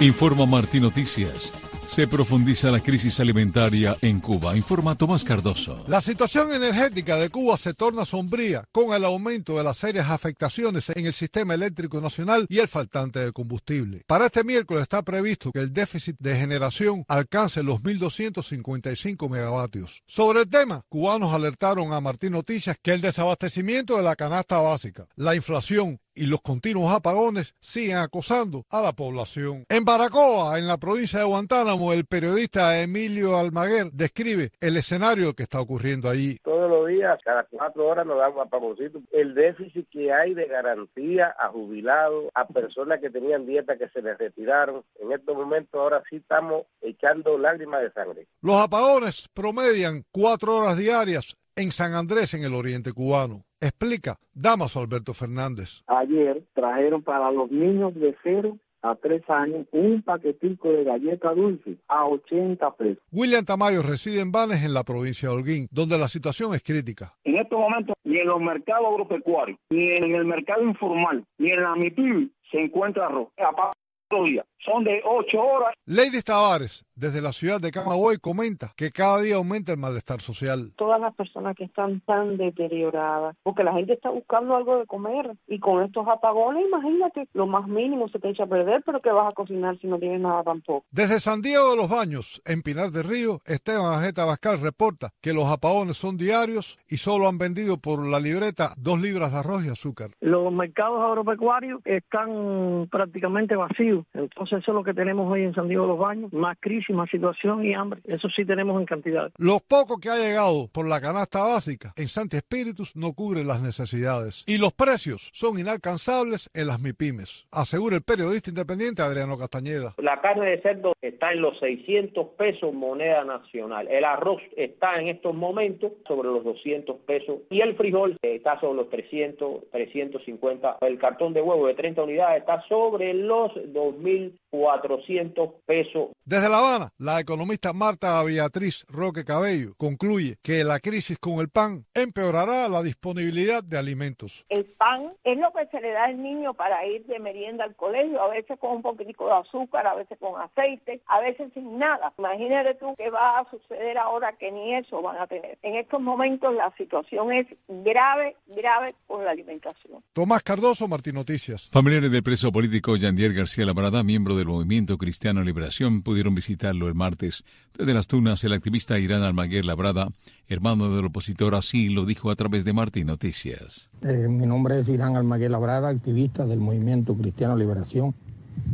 Informa Martín Noticias. Se profundiza la crisis alimentaria en Cuba. Informa Tomás Cardoso. La situación energética de Cuba se torna sombría con el aumento de las serias afectaciones en el sistema eléctrico nacional y el faltante de combustible. Para este miércoles está previsto que el déficit de generación alcance los 1.255 megavatios. Sobre el tema, cubanos alertaron a Martín Noticias que el desabastecimiento de la canasta básica, la inflación y los continuos apagones siguen acosando a la población. En Baracoa, en la provincia de Guantánamo, el periodista Emilio Almaguer describe el escenario que está ocurriendo allí. Todos los días, cada cuatro horas nos dan un apagoncito. El déficit que hay de garantía a jubilados, a personas que tenían dieta que se les retiraron, en estos momentos ahora sí estamos echando lágrimas de sangre. Los apagones promedian cuatro horas diarias en San Andrés, en el oriente cubano. Explica Damaso Alberto Fernández. Ayer trajeron para los niños de cero a tres años un paquetico de galleta dulce a 80 pesos. William Tamayo reside en Vanes, en la provincia de Holguín, donde la situación es crítica. En estos momentos, ni en los mercados agropecuarios, ni en el mercado informal, ni en la MIPIB se encuentra arroz. Aparte, días. Son de ocho horas. Lady Tavares, desde la ciudad de Camagüey, comenta que cada día aumenta el malestar social. Todas las personas que están tan deterioradas, porque la gente está buscando algo de comer y con estos apagones, imagínate, lo más mínimo se te echa a perder, pero que vas a cocinar si no tienes nada tampoco. Desde San Diego de los Baños, en Pinar del Río, Esteban Ajeta Bascal reporta que los apagones son diarios y solo han vendido por la libreta dos libras de arroz y azúcar. Los mercados agropecuarios están prácticamente vacíos, entonces eso es lo que tenemos hoy en San Diego de los Baños, más crisis, más situación y hambre. Eso sí tenemos en cantidad. Lo poco que ha llegado por la canasta básica en Santi Espíritus no cubre las necesidades. Y los precios son inalcanzables en las MIPIMES, asegura el periodista independiente Adriano Castañeda. La carne de cerdo está en los 600 pesos moneda nacional. El arroz está en estos momentos sobre los 200 pesos y el frijol está sobre los 300, 350. El cartón de huevo de 30 unidades está sobre los 2000 400 pesos. Desde La Habana, la economista Marta Beatriz Roque Cabello concluye que la crisis con el pan empeorará la disponibilidad de alimentos. El pan es lo que se le da al niño para ir de merienda al colegio, a veces con un poquitico de azúcar, a veces con aceite, a veces sin nada. Imagínate tú qué va a suceder ahora que ni eso van a tener. En estos momentos la situación es grave, grave con la alimentación. Tomás Cardoso, Martín Noticias. Familiares del preso político Yandier García Labrada, miembro del Movimiento Cristiano Liberación, pudieron visitarlo el martes. Desde las Tunas, el activista Irán Almaguer Labrada, hermano del opositor, así lo dijo a través de Martín Noticias. Eh, mi nombre es Irán Almaguer Labrada, activista del Movimiento Cristiano Liberación,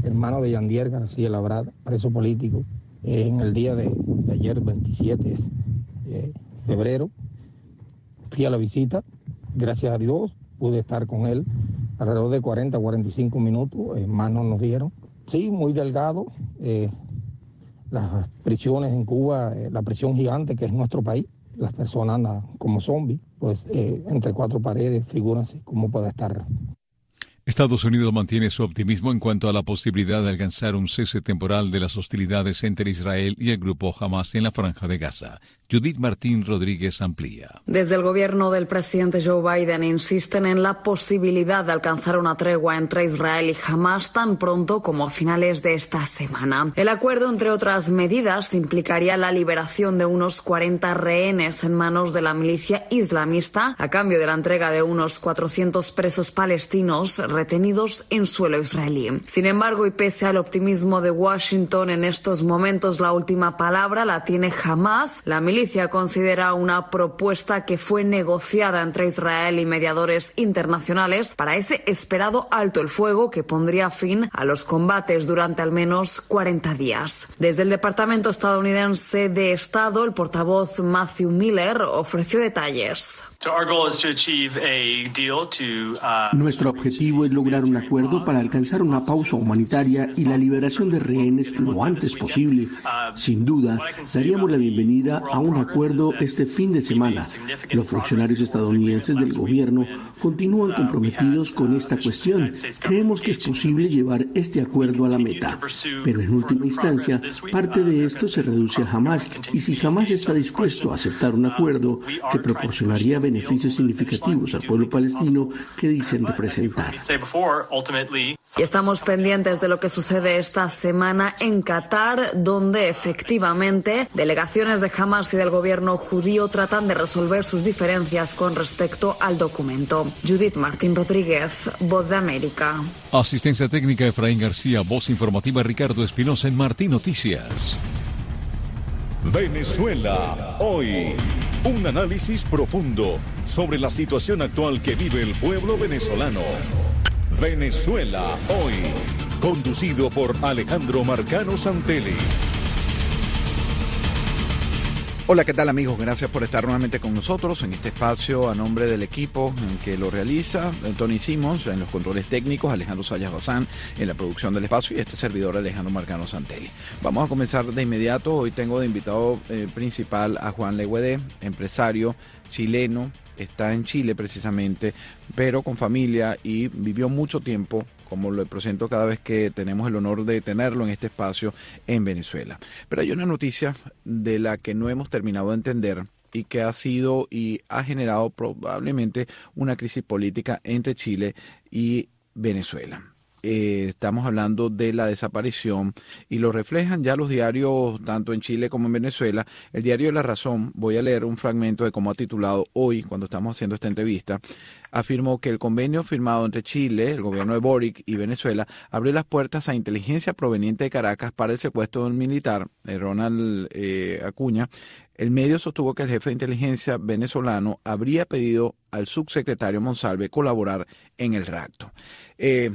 hermano de Yandier García Labrada, preso político. Eh, en el día de, ayer, 27 de eh, febrero, fui a la visita, gracias a Dios, pude estar con él alrededor de 40, 45 minutos, más no nos dieron. Sí, muy delgado. Eh, las prisiones en Cuba, eh, la prisión gigante que es nuestro país, las personas andan como zombies, pues eh, entre cuatro paredes, figúrense cómo puede estar Estados Unidos mantiene su optimismo en cuanto a la posibilidad de alcanzar un cese temporal de las hostilidades entre Israel y el grupo Hamas en la franja de Gaza. Judith Martín Rodríguez amplía. Desde el gobierno del presidente Joe Biden insisten en la posibilidad de alcanzar una tregua entre Israel y Hamas tan pronto como a finales de esta semana. El acuerdo, entre otras medidas, implicaría la liberación de unos 40 rehenes en manos de la milicia islamista a cambio de la entrega de unos 400 presos palestinos retenidos en suelo israelí. Sin embargo, y pese al optimismo de Washington en estos momentos, la última palabra la tiene Hamas. La milicia milicia considera una propuesta que fue negociada entre Israel y mediadores internacionales para ese esperado alto el fuego que pondría fin a los combates durante al menos 40 días. Desde el Departamento estadounidense de Estado, el portavoz Matthew Miller ofreció detalles. Uh, Nuestro objetivo es lograr un acuerdo para alcanzar una pausa humanitaria y la liberación de rehenes lo antes posible. Sin duda, daríamos la bienvenida a un acuerdo este fin de semana. Los funcionarios estadounidenses del gobierno continúan comprometidos con esta cuestión. Creemos que es posible llevar este acuerdo a la meta. Pero en última instancia, parte de esto se reduce a Hamas y si Hamas está dispuesto a aceptar un acuerdo que proporcionaría beneficios significativos al pueblo palestino que dicen representar. Y estamos pendientes de lo que sucede esta semana en Qatar, donde efectivamente delegaciones de Hamas y del gobierno judío tratan de resolver sus diferencias con respecto al documento. Judith Martín Rodríguez, Voz de América. Asistencia técnica Efraín García, voz informativa Ricardo Espinosa en Martín Noticias. Venezuela, hoy. Un análisis profundo sobre la situación actual que vive el pueblo venezolano. Venezuela, hoy. Conducido por Alejandro Marcano Santelli. Hola, ¿qué tal amigos? Gracias por estar nuevamente con nosotros en este espacio a nombre del equipo que lo realiza, Tony Simons en los controles técnicos, Alejandro Sayas Bazán en la producción del espacio y este servidor Alejandro Marcano Santelli. Vamos a comenzar de inmediato. Hoy tengo de invitado eh, principal a Juan Leguede, empresario chileno, está en Chile precisamente, pero con familia y vivió mucho tiempo como lo presento cada vez que tenemos el honor de tenerlo en este espacio en Venezuela. Pero hay una noticia de la que no hemos terminado de entender y que ha sido y ha generado probablemente una crisis política entre Chile y Venezuela. Eh, estamos hablando de la desaparición y lo reflejan ya los diarios tanto en Chile como en Venezuela. El diario La Razón, voy a leer un fragmento de cómo ha titulado hoy, cuando estamos haciendo esta entrevista, afirmó que el convenio firmado entre Chile, el gobierno de Boric y Venezuela abrió las puertas a inteligencia proveniente de Caracas para el secuestro del militar, eh, Ronald eh, Acuña. El medio sostuvo que el jefe de inteligencia venezolano habría pedido al subsecretario Monsalve colaborar en el rapto. Eh,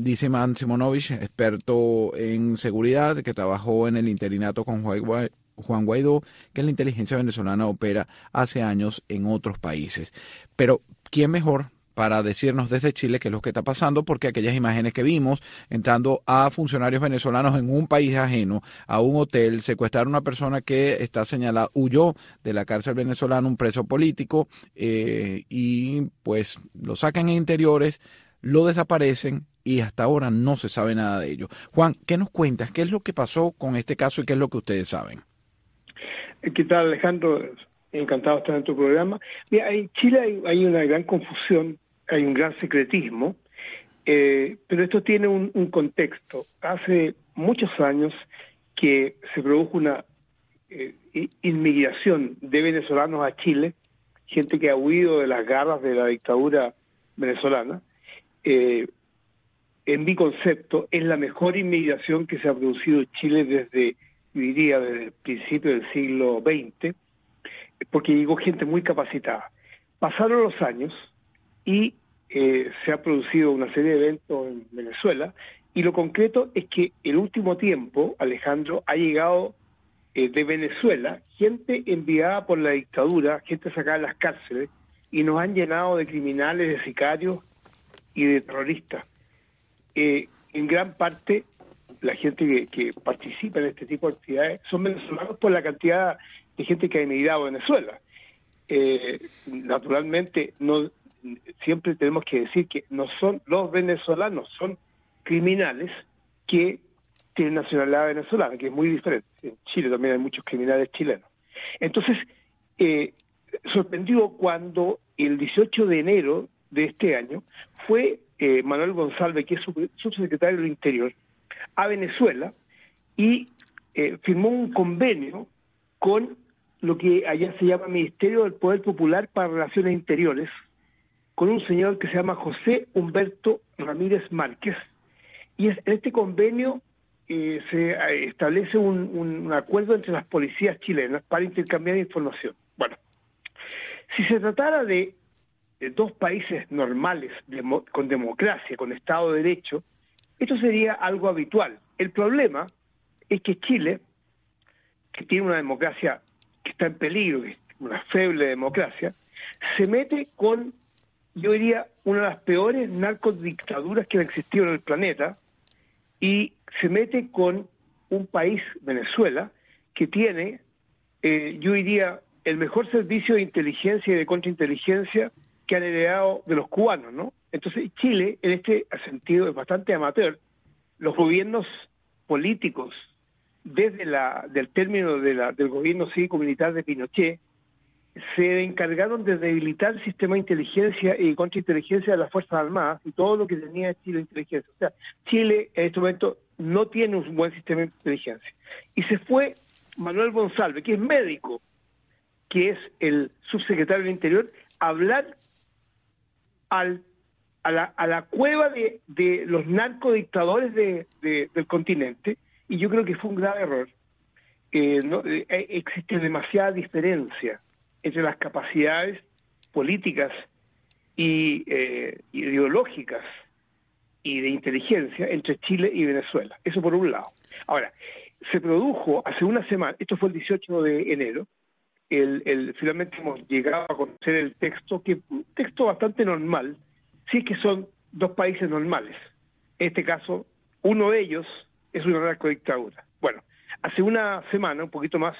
dice Man Simonovich, experto en seguridad, que trabajó en el interinato con Juan Guaidó, que la inteligencia venezolana opera hace años en otros países. Pero, ¿quién mejor para decirnos desde Chile qué es lo que está pasando, porque aquellas imágenes que vimos entrando a funcionarios venezolanos en un país ajeno, a un hotel, secuestrar a una persona que está señalada, huyó de la cárcel venezolana, un preso político, eh, y pues lo sacan en interiores, lo desaparecen y hasta ahora no se sabe nada de ello. Juan, ¿qué nos cuentas? ¿Qué es lo que pasó con este caso y qué es lo que ustedes saben? ¿Qué tal, Alejandro? Encantado de estar en tu programa. Mira, en Chile hay, una gran confusión, hay un gran secretismo, eh, pero esto tiene un, contexto. Hace muchos años que se produjo una eh, inmigración de venezolanos a Chile, gente que ha huido de las garras de la dictadura venezolana, eh, en mi concepto, es la mejor inmigración que se ha producido en Chile desde, diría, desde el principio del siglo XX, porque llegó gente muy capacitada. Pasaron los años y eh, se ha producido una serie de eventos en Venezuela, y lo concreto es que el último tiempo, Alejandro, ha llegado eh, de Venezuela gente enviada por la dictadura, gente sacada de las cárceles, y nos han llenado de criminales, de sicarios y de terroristas. Eh, en gran parte, la gente que, participa en este tipo de actividades son venezolanos por la cantidad de gente que ha emigrado a Venezuela. Eh, naturalmente, no siempre tenemos que decir que no son los venezolanos, son criminales que tienen nacionalidad venezolana, que es muy diferente. En Chile también hay muchos criminales chilenos. Entonces, eh, sorprendió cuando el 18 de enero de este año fue eh, Manuel González, que es subsecretario del Interior, a Venezuela y eh, firmó un convenio con lo que allá se llama Ministerio del Poder Popular para Relaciones Interiores, con un señor que se llama José Humberto Ramírez Márquez. Y en este convenio eh, se eh, establece un, acuerdo entre las policías chilenas para intercambiar información. Bueno, si se tratara de, dos países normales, con democracia, con Estado de Derecho, esto sería algo habitual. El problema es que Chile, que tiene una democracia que está en peligro, que una feble democracia, se mete con, yo diría, una de las peores narcodictaduras que han existido en el planeta y se mete con un país, Venezuela, que tiene, eh, yo diría, el mejor servicio de inteligencia y de contrainteligencia que han heredado de los cubanos, ¿no? Entonces Chile, en este sentido, es bastante amateur. Los gobiernos políticos, desde la, del término de la, del gobierno cívico-militar de Pinochet, se encargaron de debilitar el sistema de inteligencia y contrainteligencia de las Fuerzas Armadas y todo lo que tenía Chile inteligencia. O sea, Chile en este momento no tiene un buen sistema de inteligencia. Y se fue Manuel González, que es médico, que es el subsecretario del Interior, a hablar al, a, la, a la cueva de, de los narcodictadores de, del continente, y yo creo que fue un grave error. Eh, no, eh, existe demasiada diferencia entre las capacidades políticas y eh, ideológicas y de inteligencia entre Chile y Venezuela. Eso por un lado. Ahora, se produjo hace una semana, esto fue el 18 de enero, el, finalmente hemos llegado a conocer el texto, que un texto bastante normal, si es que son dos países normales. En este caso, uno de ellos es una narcodictadura. Bueno, hace una semana, un poquito más,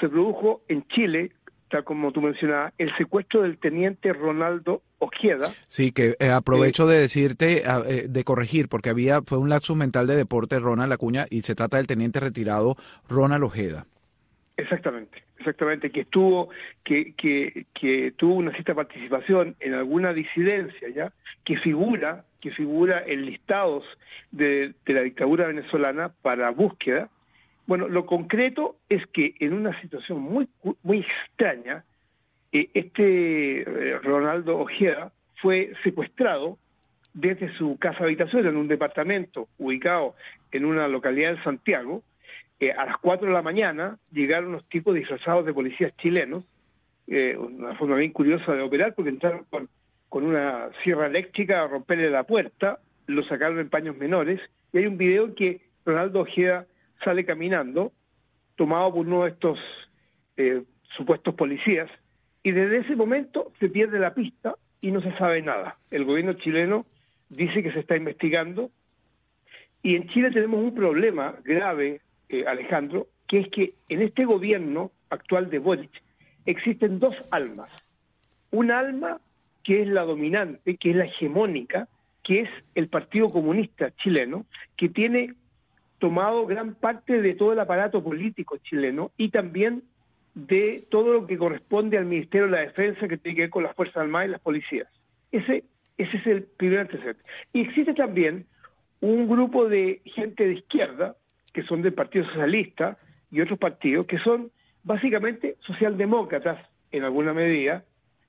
se produjo en Chile tal como tú mencionabas, el secuestro del teniente Ronaldo Ojeda. Sí, que eh, aprovecho de decirte, eh, de corregir, porque había fue un lapsus mental de deporte Ronald Acuña y se trata del teniente retirado Ronald Ojeda. Exactamente, exactamente, que estuvo, que, que, que tuvo una cierta participación en alguna disidencia, ¿ya? Que figura, que figura en listados de, de la dictadura venezolana para búsqueda, bueno, lo concreto es que en una situación muy, muy extraña, eh, este eh, Ronaldo Ojeda fue secuestrado desde su casa habitación en un departamento ubicado en una localidad de Santiago. Eh, a las 4 de la mañana llegaron unos tipos disfrazados de policías chilenos, una forma bien curiosa de operar porque entraron con, con una sierra eléctrica a romperle la puerta, lo sacaron en paños menores y hay un video en que Ronaldo Ojeda sale caminando, tomado por uno de estos eh, supuestos policías, y desde ese momento se pierde la pista y no se sabe nada. El gobierno chileno dice que se está investigando, y en Chile tenemos un problema grave, eh, Alejandro, que es que en este gobierno actual de Boric existen dos almas. Un alma que es la dominante, que es la hegemónica, que es el Partido Comunista chileno, que tiene tomado gran parte de todo el aparato político chileno y también de todo lo que corresponde al Ministerio de la Defensa que tiene que ver con las Fuerzas Armadas y las policías. Ese, ese es el primer antecedente. Y existe también un grupo de gente de izquierda, que son del Partido Socialista y otros partidos, que son básicamente socialdemócratas en alguna medida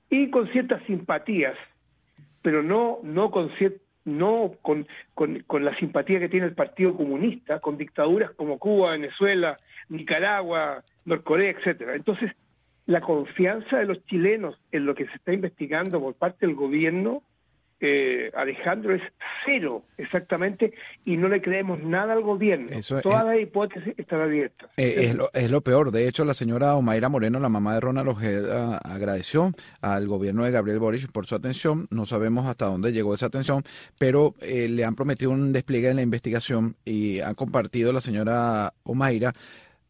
y con ciertas simpatías, pero no, no con, no con, con, la simpatía que tiene el Partido Comunista, con dictaduras como Cuba, Venezuela, Nicaragua, Norcorea, etcétera. Entonces, la confianza de los chilenos en lo que se está investigando por parte del gobierno eh, Alejandro, es cero exactamente y no le creemos nada al gobierno. Todas las hipótesis están abiertas. Eh, es, lo, es lo peor. De hecho, la señora Omaira Moreno, la mamá de Ronald Ojeda, agradeció al gobierno de Gabriel Boric por su atención. No sabemos hasta dónde llegó esa atención, pero eh, le han prometido un despliegue en la investigación y ha compartido la señora Omaira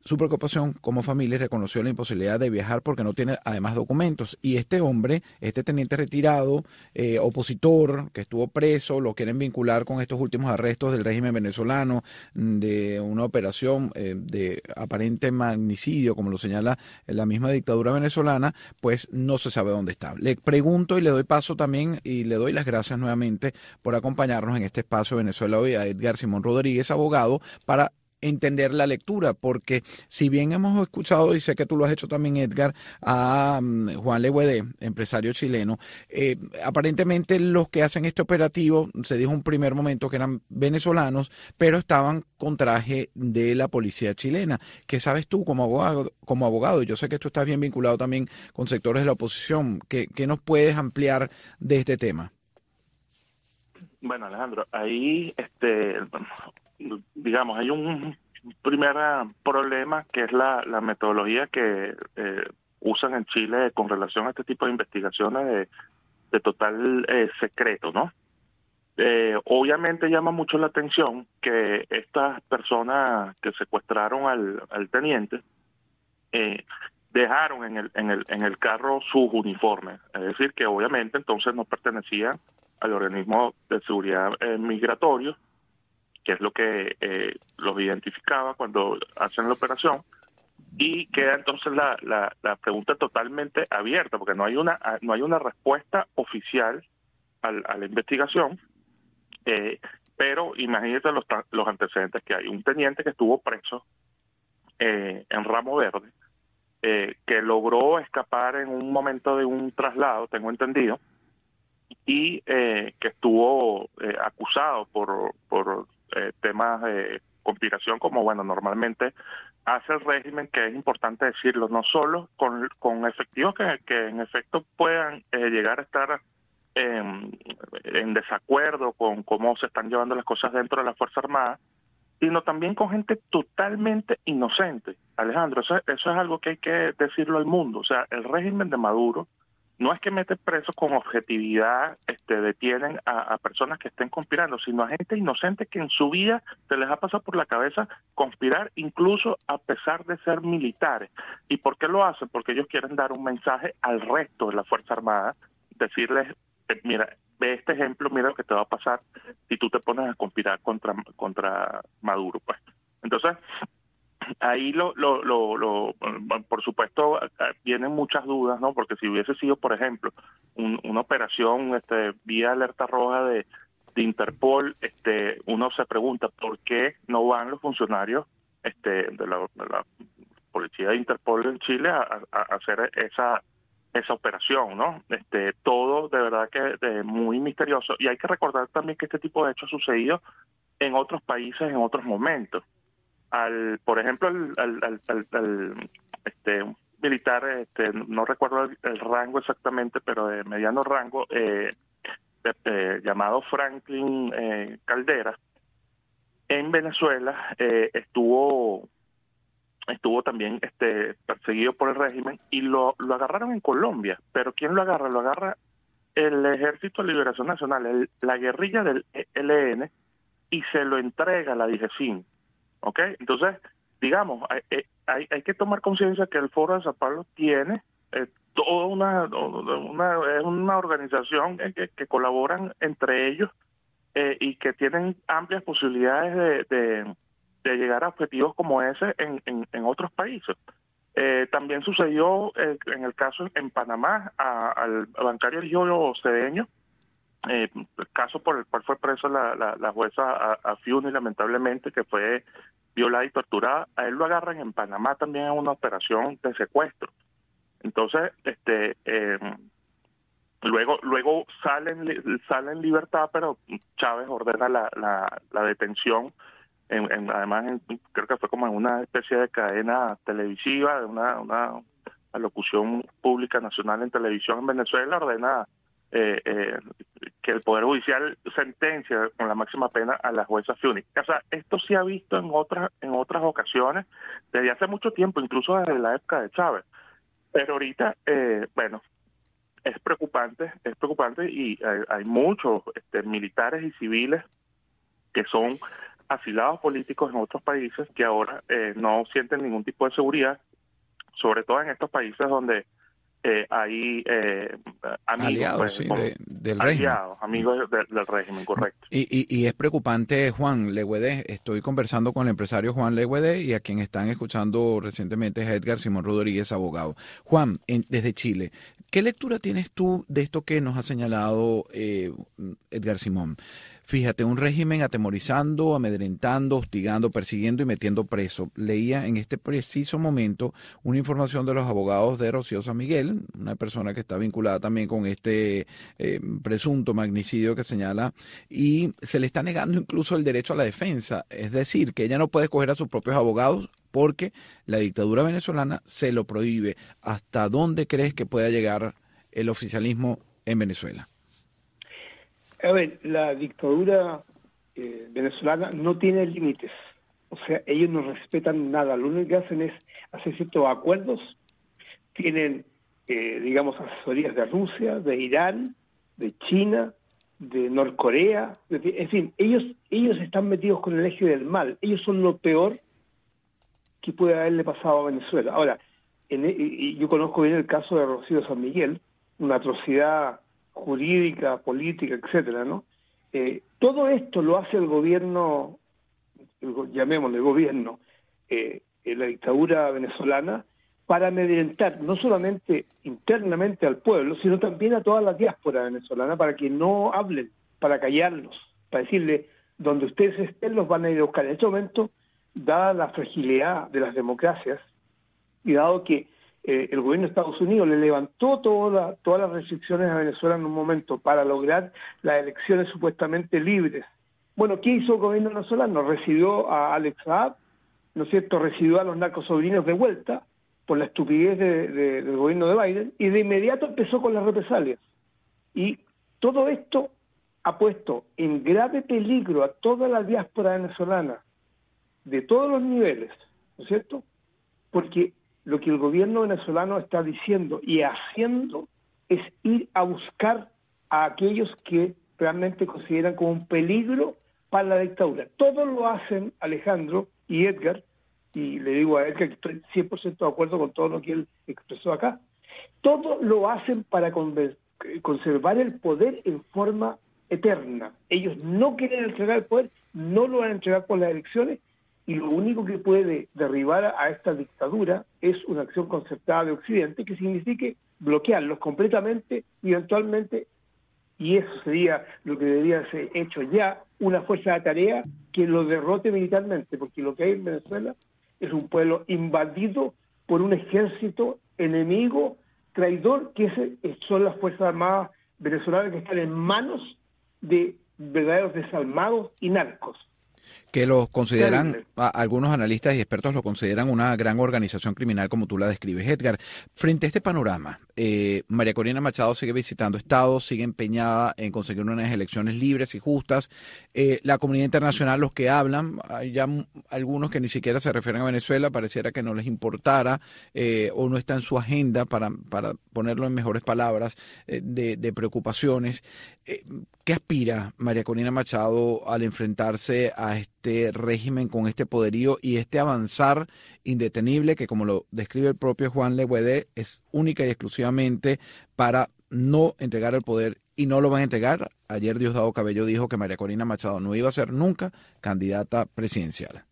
su preocupación como familia reconoció la imposibilidad de viajar porque no tiene además documentos. Y este hombre, este teniente retirado, eh, opositor, que estuvo preso, lo quieren vincular con estos últimos arrestos del régimen venezolano, de una operación eh, de aparente magnicidio, como lo señala la misma dictadura venezolana, pues no se sabe dónde está. Le pregunto y le doy paso también y le doy las gracias nuevamente por acompañarnos en este espacio Venezuela hoy a Edgar Simón Rodríguez, abogado, para entender la lectura, porque si bien hemos escuchado, y sé que tú lo has hecho también, Edgar, a mm, Juan Leguede, empresario chileno, eh, aparentemente los que hacen este operativo, se dijo un primer momento que eran venezolanos, pero estaban con traje de la policía chilena. ¿Qué sabes tú como abogado? Como abogado? Yo sé que tú estás bien vinculado también con sectores de la oposición. ¿Qué, qué nos puedes ampliar de este tema? Bueno, Alejandro, ahí, este, digamos, hay un primer problema que es la, metodología que eh, usan en Chile con relación a este tipo de investigaciones de, total eh, secreto, ¿no? Eh, obviamente llama mucho la atención que estas personas que secuestraron al, al teniente eh, dejaron en el, en el en el carro sus uniformes, es decir, que obviamente entonces no pertenecían al organismo de seguridad eh, migratorio, que es lo que eh, los identificaba cuando hacen la operación, y queda entonces la, la, la, pregunta totalmente abierta, porque no hay una no hay una respuesta oficial al, a la investigación, eh, pero imagínate los, los antecedentes que hay. Un teniente que estuvo preso eh, en Ramo Verde, eh, que logró escapar en un momento de un traslado, tengo entendido, y eh, que estuvo eh, acusado por, por eh, temas de conspiración, como bueno, normalmente hace el régimen, que es importante decirlo, no solo con, con efectivos que, que en efecto puedan eh, llegar a estar en, en desacuerdo con cómo se están llevando las cosas dentro de la Fuerza Armada, sino también con gente totalmente inocente. Alejandro, eso, eso es algo que hay que decirlo al mundo. O sea, el régimen de Maduro no es que mete presos con objetividad, este, detienen a, a, personas que estén conspirando, sino a gente inocente que en su vida se les ha pasado por la cabeza conspirar, incluso a pesar de ser militares. ¿Y por qué lo hacen? Porque ellos quieren dar un mensaje al resto de la Fuerza Armada, decirles, eh, mira, ve este ejemplo, mira lo que te va a pasar si tú te pones a conspirar contra, contra Maduro. pues Entonces, ahí lo, lo, lo, lo, por supuesto vienen muchas dudas no porque si hubiese sido por ejemplo un, una operación este vía alerta roja de, Interpol este uno se pregunta por qué no van los funcionarios este de la, policía de Interpol en Chile a, a, hacer esa esa operación, ¿no? Este, todo de verdad que de muy misterioso. Y hay que recordar también que este tipo de hechos ha sucedido en otros países en otros momentos al, por ejemplo, al, al, al, al este, militar, este, no recuerdo el, el, rango exactamente, pero de mediano rango, eh, llamado Franklin eh, Caldera, en Venezuela eh, estuvo estuvo también este perseguido por el régimen y lo, lo agarraron en Colombia, pero ¿quién lo agarra? Lo agarra el Ejército de Liberación Nacional, el, la guerrilla del ELN, y se lo entrega a la DIGESIN. ¿Ok? Entonces, digamos, hay, hay, hay que tomar conciencia que el Foro de San Pablo tiene eh, toda una, una, es una organización que, colaboran entre ellos eh, y que tienen amplias posibilidades de, de, llegar a objetivos como ese en, en, otros países. Eh, también sucedió eh, en el caso en Panamá al bancario Eligio Cedeño, eh, caso por el cual fue preso la, la, la jueza Afiuni, lamentablemente, que fue violada y torturada, a él lo agarran en Panamá también en una operación de secuestro. Entonces, este, eh, luego, luego sale en, sale en libertad, pero Chávez ordena la, detención. En, en, además, en, creo que fue como en una especie de cadena televisiva, de una, una locución pública nacional en televisión en Venezuela, ordena eh, eh, que el Poder Judicial sentencia con la máxima pena a la jueza Fiuni. O sea, esto se ha visto en otras, en otras ocasiones, desde hace mucho tiempo, incluso desde la época de Chávez. Pero ahorita, eh, bueno, es preocupante, es preocupante y hay, hay muchos este, militares y civiles que son asilados políticos en otros países que ahora eh, no sienten ningún tipo de seguridad, sobre todo en estos países donde eh, hay eh, amigos aliados pues, sí, de, del aliados, amigos del, del régimen, correcto. Y, y, y, es preocupante, Juan Legüede. Estoy conversando con el empresario Juan Legüede y a quien están escuchando recientemente es Edgar Simón Rodríguez, abogado. Juan, en, desde Chile, ¿qué lectura tienes tú de esto que nos ha señalado eh, Edgar Simón? Fíjate, un régimen atemorizando, amedrentando, hostigando, persiguiendo y metiendo preso. Leía en este preciso momento una información de los abogados de Rocío San Miguel, una persona que está vinculada también con este eh, presunto magnicidio que señala, y se le está negando incluso el derecho a la defensa. Es decir, que ella no puede escoger a sus propios abogados porque la dictadura venezolana se lo prohíbe. ¿Hasta dónde crees que pueda llegar el oficialismo en Venezuela? A ver, la dictadura eh, venezolana no tiene límites. O sea, ellos no respetan nada. Lo único que hacen es hacer ciertos acuerdos. Tienen, eh, digamos, asesorías de Rusia, de Irán, de China, de Norcorea. en fin, ellos, ellos están metidos con el eje del mal. Ellos son lo peor que puede haberle pasado a Venezuela. Ahora, en, e, y yo conozco bien el caso de Rocío San Miguel, una atrocidad jurídica, política, etcétera, ¿no? Eh, todo esto lo hace el gobierno, llamémosle gobierno, eh, la dictadura venezolana, para amedrentar no solamente internamente al pueblo, sino también a toda la diáspora venezolana, para que no hablen, para callarlos, para decirle, donde ustedes estén los van a ir a buscar. En este momento, dada la fragilidad de las democracias, y dado que eh, el gobierno de Estados Unidos le levantó toda, todas las restricciones a Venezuela en un momento para lograr las elecciones supuestamente libres. Bueno, ¿qué hizo el gobierno venezolano? Recibió a Alex Saab, ¿no es cierto? Recibió a los narcosobrinos de vuelta por la estupidez del gobierno de Biden y de inmediato empezó con las represalias. Y todo esto ha puesto en grave peligro a toda la diáspora venezolana de todos los niveles, ¿no es cierto? Porque lo que el gobierno venezolano está diciendo y haciendo es ir a buscar a aquellos que realmente consideran como un peligro para la dictadura. Todos lo hacen Alejandro y Edgar, y le digo a Edgar que estoy 100% de acuerdo con todo lo que él expresó acá, todos lo hacen para conservar el poder en forma eterna. Ellos no quieren entregar el poder, no lo van a entregar por las elecciones y lo único que puede derribar a esta dictadura es una acción concertada de Occidente que signifique bloquearlos completamente y eventualmente, y eso sería lo que debería ser hecho ya, una fuerza de tarea que lo derrote militarmente, porque lo que hay en Venezuela es un pueblo invadido por un ejército enemigo, traidor, que son las Fuerzas Armadas venezolanas que están en manos de verdaderos desalmados y narcos que los consideran, algunos analistas y expertos lo consideran una gran organización criminal como tú la describes. Edgar, frente a este panorama, eh, María Corina Machado sigue visitando estados, sigue empeñada en conseguir unas elecciones libres y justas. Eh, la comunidad internacional, los que hablan, hay ya algunos que ni siquiera se refieren a Venezuela, pareciera que no les importara eh, o no está en su agenda, para, para ponerlo en mejores palabras, de, de, preocupaciones. ¿Qué aspira María Corina Machado al enfrentarse a este régimen con este poderío y este avanzar indetenible que, como lo describe el propio Juan Leguede, es única y exclusivamente para no entregar el poder y no lo van a entregar. Ayer Diosdado Cabello dijo que María Corina Machado no iba a ser nunca candidata presidencial.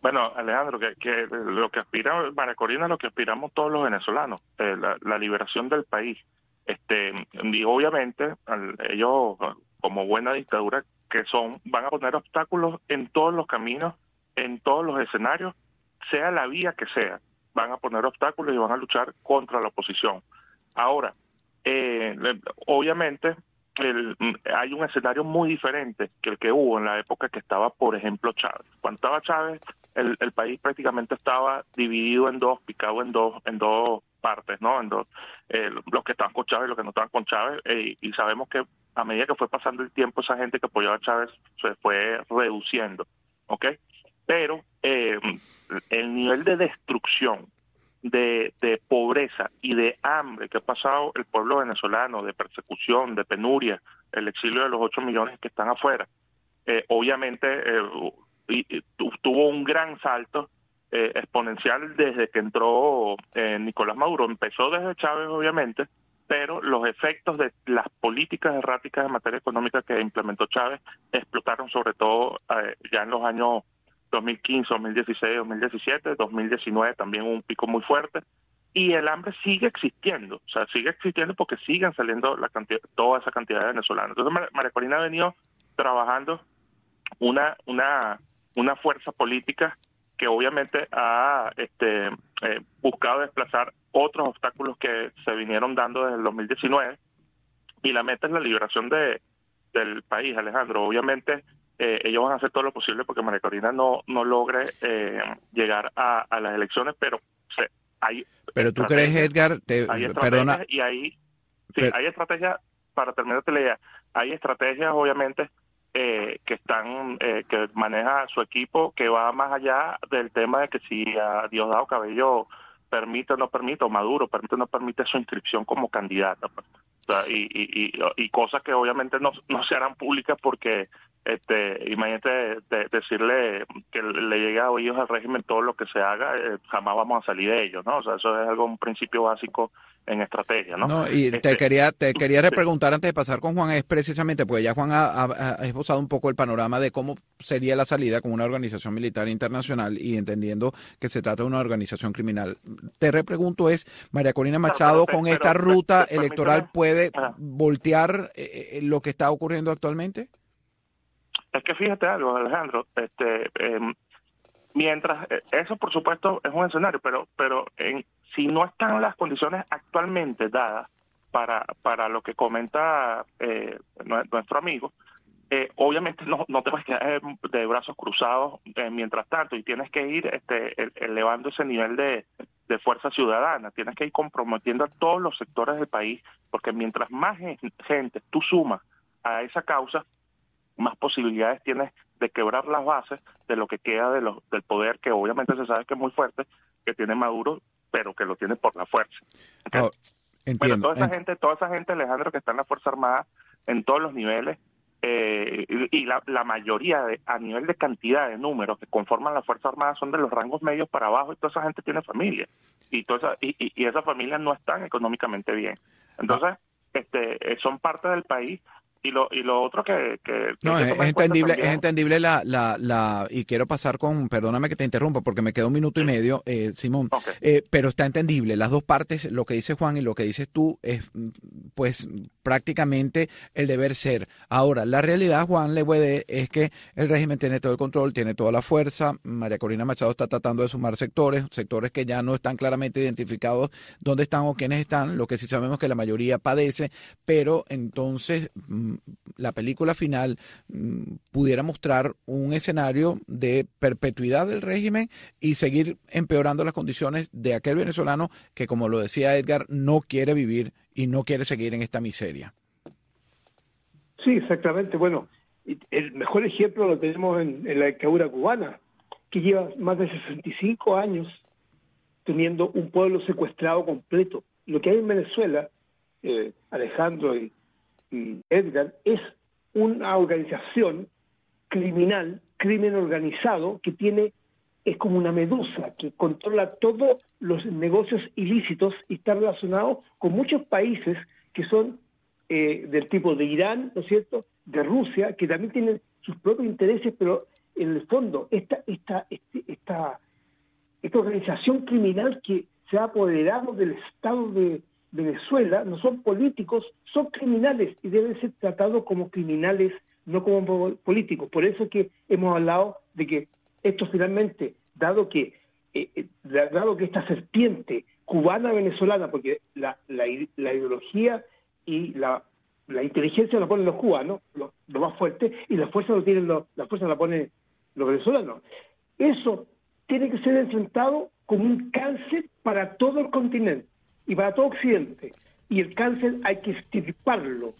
Bueno, Alejandro, que, lo que aspira María Corina, lo que aspiramos todos los venezolanos, eh, la, liberación del país. Este, y obviamente ellos, como buena dictadura que son, van a poner obstáculos en todos los caminos, en todos los escenarios, sea la vía que sea, van a poner obstáculos y van a luchar contra la oposición. Ahora, eh, obviamente, el, hay un escenario muy diferente que el que hubo en la época que estaba, por ejemplo, Chávez. Cuando estaba Chávez, el, país prácticamente estaba dividido en dos, picado en dos, en dos partes, ¿no? En dos, eh, los que estaban con Chávez y los que no estaban con Chávez, eh, y sabemos que a medida que fue pasando el tiempo, esa gente que apoyaba a Chávez se fue reduciendo, ¿ok? Pero eh, el nivel de destrucción, de, de pobreza y de hambre que ha pasado el pueblo venezolano, de persecución, de penuria, el exilio de los 8 millones que están afuera, eh, obviamente eh, tuvo un gran salto eh, exponencial desde que entró eh, Nicolás Maduro. Empezó desde Chávez, obviamente, pero los efectos de las políticas erráticas en materia económica que implementó Chávez explotaron sobre todo eh, ya en los años 2015, 2016, 2017, 2019 también un pico muy fuerte y el hambre sigue existiendo, o sea, sigue existiendo porque siguen saliendo la cantidad, toda esa cantidad de venezolanos. Entonces María Corina ha venido trabajando una, una, una fuerza política que obviamente ha este, eh, buscado desplazar otros obstáculos que se vinieron dando desde el 2019 y la meta es la liberación de del país, Alejandro. Obviamente eh, ellos van a hacer todo lo posible porque María Corina no no logre eh, llegar a, las elecciones, pero hay pero tú crees Edgar, te, perdona y ahí sí, hay estrategias para terminarte la idea, hay estrategias obviamente eh, que están eh, que maneja su equipo que va más allá del tema de que si a Diosdado Cabello permite o no permite o Maduro permite o no permite su inscripción como candidata pues. y, y, y, cosas que obviamente no, no se harán públicas porque este imagínate decirle que le llegue a oídos al régimen todo lo que se haga eh, jamás vamos a salir de ello no o sea eso es algo un principio básico en estrategia, ¿no? no y te este, quería te quería repreguntar antes de pasar con Juan es precisamente porque ya Juan ha, ha, esbozado un poco el panorama de cómo sería la salida con una organización militar internacional y entendiendo que se trata de una organización criminal. Te repregunto es María Corina Machado con esta ruta electoral puede voltear eh, eh, lo que está ocurriendo actualmente. Es que fíjate algo, Alejandro, este, em, mientras eh, eso por supuesto es un escenario, pero pero en, si no están las condiciones actualmente dadas para para lo que comenta eh, nuestro amigo, eh, obviamente no, no te vas a quedar de brazos cruzados mientras tanto y tienes que ir este, elevando ese nivel de, de fuerza ciudadana, tienes que ir comprometiendo a todos los sectores del país, porque mientras más gente tú sumas a esa causa, más posibilidades tienes de quebrar las bases de lo que queda de los, del poder que obviamente se sabe que es muy fuerte que tiene Maduro pero que lo tiene por la fuerza. Oh, entiendo, toda esa gente toda esa gente Alejandro que está en la fuerza armada en todos los niveles eh, y la, la mayoría de, a nivel de cantidad de números que conforman la fuerza armada son de los rangos medios para abajo y toda esa gente tiene familia. Y toda esa, y, y, y esas familias no están económicamente bien. Entonces este son parte del país y lo y lo otro que, que, no es, entendible es entendible la, la la y quiero pasar con perdóname que te interrumpa porque me queda un minuto y medio eh, Simón. Eh, pero está entendible las dos partes lo que dice Juan y lo que dices tú es pues prácticamente el deber ser. Ahora la realidad Juan le puede es que el régimen tiene todo el control tiene toda la fuerza. María Corina Machado está tratando de sumar sectores sectores que ya no están claramente identificados dónde están o quiénes están lo que sí sabemos que la mayoría padece pero entonces la película final mm, pudiera mostrar un escenario de perpetuidad del régimen y seguir empeorando las condiciones de aquel venezolano que, como lo decía Edgar, no quiere vivir y no quiere seguir en esta miseria. Sí, exactamente. Bueno, el mejor ejemplo lo tenemos en, la dictadura cubana, que lleva más de 65 años teniendo un pueblo secuestrado completo. Lo que hay en Venezuela, eh, Alejandro y, Edgar, es una organización criminal, crimen organizado, que tiene, es como una medusa, que controla todos los negocios ilícitos y está relacionado con muchos países que son eh, del tipo de Irán, ¿no es cierto?, de Rusia, que también tienen sus propios intereses, pero en el fondo, esta, esta, este, esta, esta organización criminal que se ha apoderado del Estado de, Venezuela no son políticos, son criminales y deben ser tratados como criminales, no como políticos. Por eso que hemos hablado de que esto finalmente, dado que eh, eh, dado que esta serpiente cubana venezolana, porque la, la, ideología y la, la inteligencia la ponen los cubanos, lo, más fuerte, y la fuerza lo tienen los, la fuerza la ponen los venezolanos. Eso tiene que ser enfrentado como un cáncer para todo el continente y para todo Occidente. Y el cáncer hay que extirparlo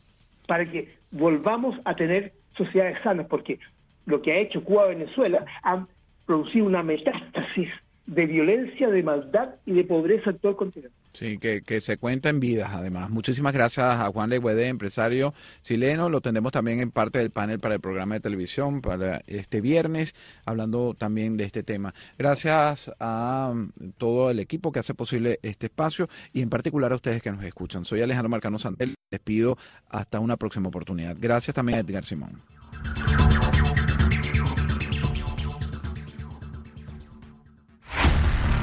para que volvamos a tener sociedades sanas, porque lo que ha hecho Cuba-Venezuela ha producido una metástasis de violencia, de maldad y de pobreza el continente. Sí, que, que se cuenta en vidas, además. Muchísimas gracias a Juan Legüede, empresario chileno. Lo tendremos también en parte del panel para el programa de televisión para este viernes, hablando también de este tema. Gracias a um, todo el equipo que hace posible este espacio y en particular a ustedes que nos escuchan. Soy Alejandro Marcano Santel. Les pido hasta una próxima oportunidad. Gracias también a Edgar Simón.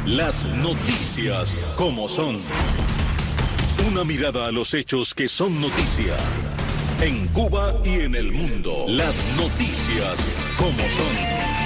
Las noticias como son. Una mirada a los hechos que son noticia. En Cuba y en el mundo. Las noticias como son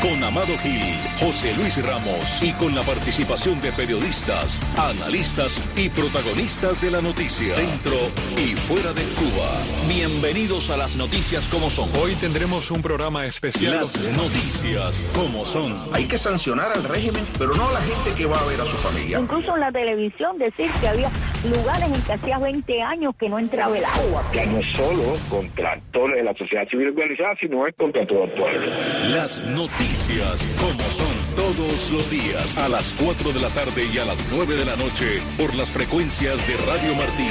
con Amado Gil, José Luis Ramos y con la participación de periodistas, analistas y protagonistas de la noticia dentro y fuera de Cuba. Bienvenidos a las noticias como son. Hoy tendremos un programa especial. Las noticias como son. Hay que sancionar al régimen, pero no a la gente que va a ver a su familia. Incluso en la televisión decir que había lugares en que hacía 20 años que no entraba el agua. Ya no solo contra actores de la sociedad civil organizada, sino es contra todo el pueblo. Las noticias como son todos los días a las 4 de la tarde y a las 9 de la noche por las frecuencias de Radio Martí,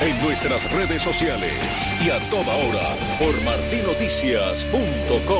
en nuestras redes sociales y a toda hora por martinoticias.com.